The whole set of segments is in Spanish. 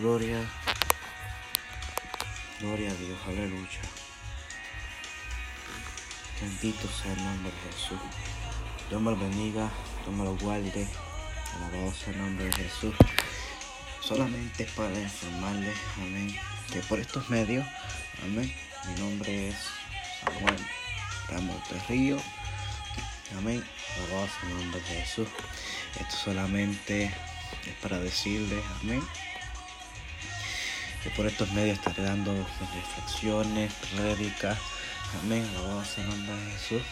Gloria, gloria a Dios, aleluya. Bendito sea el nombre de Jesús. Dios me lo bendiga, Dios me lo guarde. Alabado sea el nombre de Jesús. Solamente para informarles, amén, que por estos medios, amén, mi nombre es Samuel Ramos de Río. Amén. Alabado sea el nombre de Jesús. Esto solamente es para decirles, amén, que por estos medios estaré dando reflexiones, prédicas, amén, alabado sea el nombre de Jesús,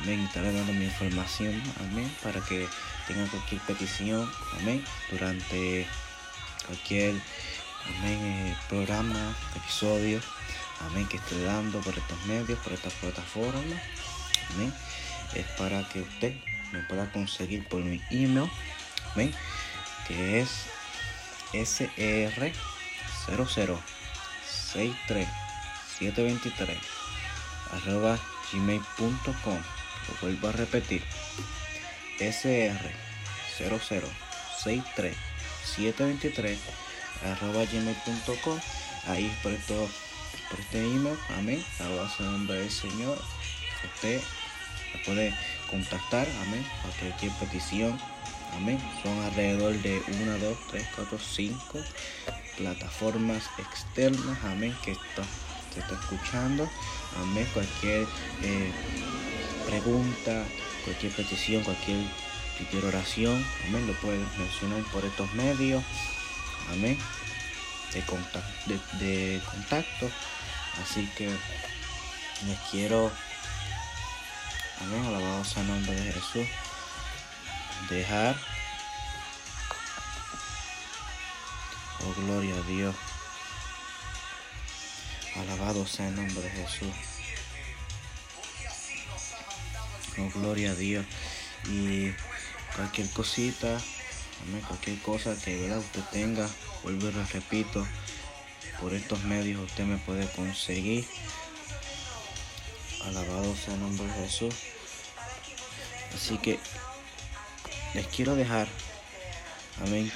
amén, estaré dando mi información, amén, para que tengan cualquier petición, amén, durante cualquier, amén, eh, programa, episodio, amén, que esté dando por estos medios, por estas plataformas, amén, es para que usted me pueda conseguir por mi email, amén, que es SR 0063723 arroba gmail.com lo vuelvo a repetir sr 0063723 arroba gmail.com ahí esto por este email amén de nombre del señor usted me puede contactar amén cualquier petición amén son alrededor de 1 2 3 4 5 plataformas externas, amén, que esto se está escuchando, amén, cualquier eh, pregunta, cualquier petición, cualquier, cualquier oración, amén, lo pueden mencionar por estos medios, amén, de contacto, de, contacto, así que les quiero, amén, alabado sea nombre de Jesús, dejar Oh, gloria a Dios. Alabado sea el nombre de Jesús. Oh, gloria a Dios. Y cualquier cosita, cualquier cosa que usted tenga, vuelvo y lo repito, por estos medios usted me puede conseguir. Alabado sea el nombre de Jesús. Así que les quiero dejar, amén,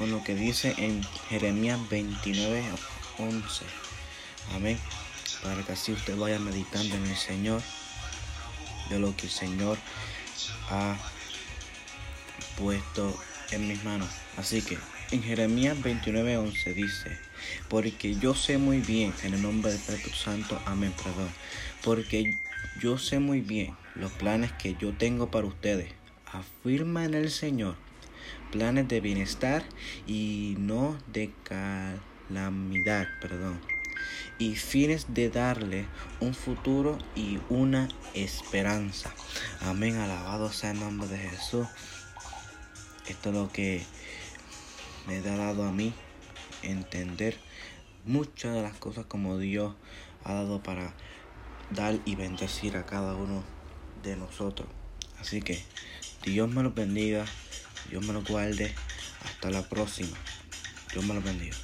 con lo que dice en Jeremías 29, 11. Amén. Para que así usted vaya meditando en el Señor, de lo que el Señor ha puesto en mis manos. Así que en Jeremías 29, 11 dice, porque yo sé muy bien, en el nombre del Espíritu Santo, amén, perdón, porque yo sé muy bien los planes que yo tengo para ustedes. Afirma en el Señor planes de bienestar y no de calamidad, perdón, y fines de darle un futuro y una esperanza. Amén, alabado sea el nombre de Jesús. Esto es lo que me ha dado a mí entender muchas de las cosas como Dios ha dado para dar y bendecir a cada uno de nosotros. Así que Dios me lo bendiga. Dios me lo guarde. Hasta la próxima. Dios me lo bendiga.